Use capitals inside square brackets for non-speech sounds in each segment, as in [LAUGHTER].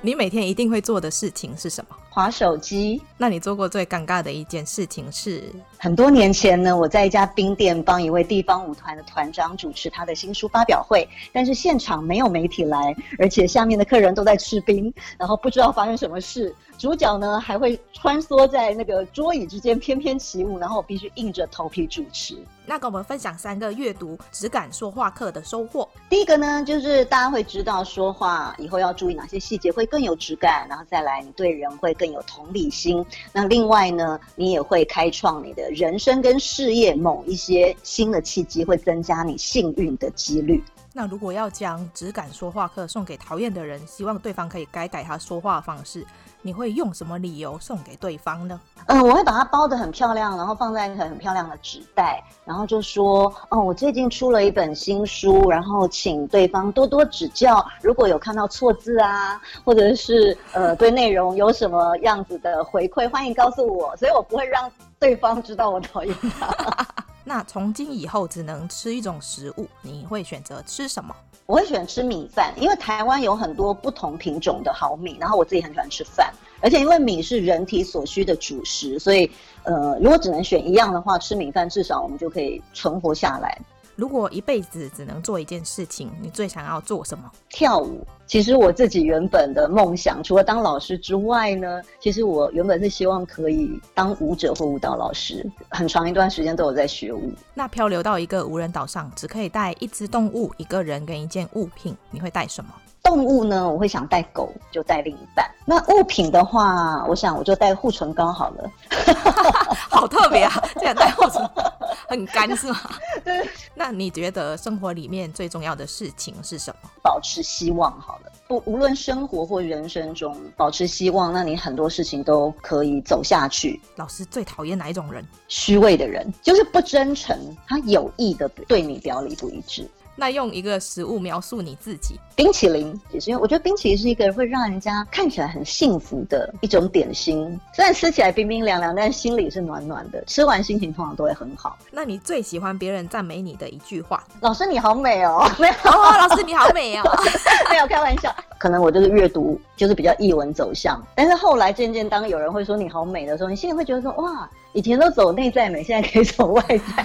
你每天一定会做的事情是什么？划手机。那你做过最尴尬的一件事情是？很多年前呢，我在一家冰店帮一位地方舞团的团长主持他的新书发表会，但是现场没有媒体来，而且下面的客人都在吃冰，然后不知道发生什么事。主角呢还会穿梭在那个桌椅之间翩翩起舞，然后我必须硬着头皮主持。那跟我们分享三个阅读只敢说话课的收获。第一个呢，就是大家会知道说话以后要注意哪些细节会更有质感，然后再来你对人会更有同理心。那另外呢，你也会开创你的人生跟事业某一些新的契机，会增加你幸运的几率。那如果要将质感说话课送给讨厌的人，希望对方可以改改他说话的方式。你会用什么理由送给对方呢？嗯，我会把它包得很漂亮，然后放在一个很漂亮的纸袋，然后就说：“哦，我最近出了一本新书，然后请对方多多指教。如果有看到错字啊，或者是呃对内容有什么样子的回馈，欢迎告诉我。所以我不会让对方知道我讨厌他。那从今以后只能吃一种食物，你会选择吃什么？我会选吃米饭，因为台湾有很多不同品种的好米，然后我自己很喜欢吃饭，而且因为米是人体所需的主食，所以呃，如果只能选一样的话，吃米饭至少我们就可以存活下来。如果一辈子只能做一件事情，你最想要做什么？跳舞。其实我自己原本的梦想，除了当老师之外呢，其实我原本是希望可以当舞者或舞蹈老师，很长一段时间都有在学舞。那漂流到一个无人岛上，只可以带一只动物、一个人跟一件物品，你会带什么？动物呢，我会想带狗，就带另一半。那物品的话，我想我就带护唇膏好了。[LAUGHS] [LAUGHS] 好特别啊，这样带护唇膏很干是吗？[LAUGHS] 对。那你觉得生活里面最重要的事情是什么？保持希望好了。不，无论生活或人生中，保持希望，那你很多事情都可以走下去。老师最讨厌哪一种人？虚伪的人，就是不真诚，他有意的对你表里不一致。那用一个食物描述你自己，冰淇淋，也是因为我觉得冰淇淋是一个会让人家看起来很幸福的一种点心。虽然吃起来冰冰凉凉，但是心里是暖暖的。吃完心情通常都会很好。那你最喜欢别人赞美你的一句话？老师你好美哦！没有，哦，老师你好美哦！[LAUGHS] 没有开玩笑。可能我就是阅读就是比较译文走向，但是后来渐渐当有人会说你好美的时候，你心里会觉得说哇，以前都走内在美，现在可以走外在，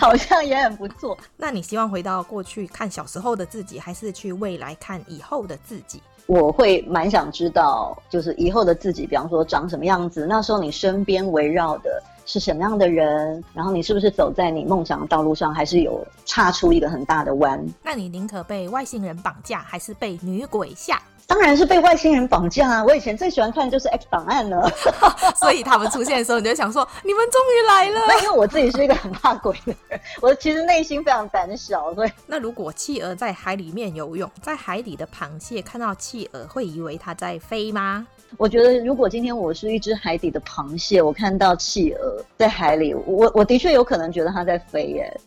好像也很不错。[LAUGHS] 那你希望回到过去看小时候的自己，还是去未来看以后的自己？我会蛮想知道，就是以后的自己，比方说长什么样子，那时候你身边围绕的是什么样的人，然后你是不是走在你梦想的道路上，还是有岔出一个很大的弯？那你宁可被外星人绑架，还是被女鬼吓？当然是被外星人绑架啊！我以前最喜欢看的就是 X 档案了，[LAUGHS] 所以他们出现的时候，你就想说：你们终于来了。那因为我自己是一个很怕鬼的人，我其实内心非常胆小。所以，[LAUGHS] 那如果企鹅在海里面游泳，在海底的螃蟹看到企鹅，会以为它在飞吗？我觉得，如果今天我是一只海底的螃蟹，我看到企鹅在海里，我我的确有可能觉得它在飞耶。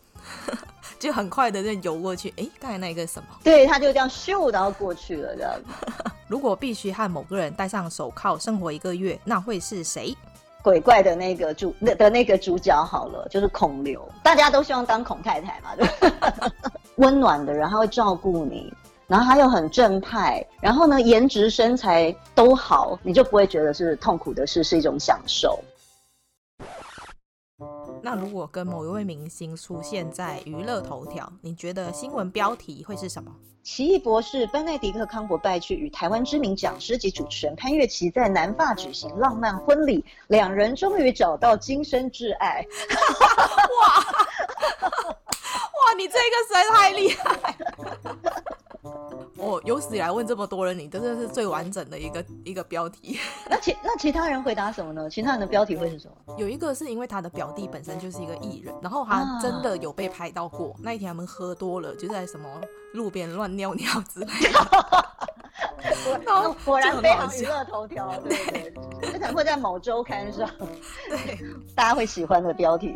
[LAUGHS] 就很快的就游过去，哎，刚才那个什么？对，他就这样咻，然后过去了这样子。[LAUGHS] 如果必须和某个人戴上手铐生活一个月，那会是谁？鬼怪的那个主那的那个主角好了，就是孔刘。大家都希望当孔太太嘛，对吧？温暖的人，他会照顾你，然后他又很正派，然后呢，颜值身材都好，你就不会觉得是痛苦的事，是一种享受。那如果跟某一位明星出现在娱乐头条，你觉得新闻标题会是什么？奇异博士班奈迪克康伯拜去与台湾知名讲师及主持人潘越琪在南法举行浪漫婚礼，两人终于找到今生挚爱。哇 [LAUGHS] 哇，你这个实在太厉害！我有史以来问这么多人，你真的是最完整的一个一个标题。[LAUGHS] 那其那其他人回答什么呢？其他人的标题会是什么？有一个是因为他的表弟本身就是一个艺人，然后他真的有被拍到过。啊、那一天他们喝多了，就在什么路边乱尿尿之类的。[LAUGHS] 然果然非常娱乐头条，对对，这，可能会在某周刊上，[LAUGHS] 对，大家会喜欢的标题。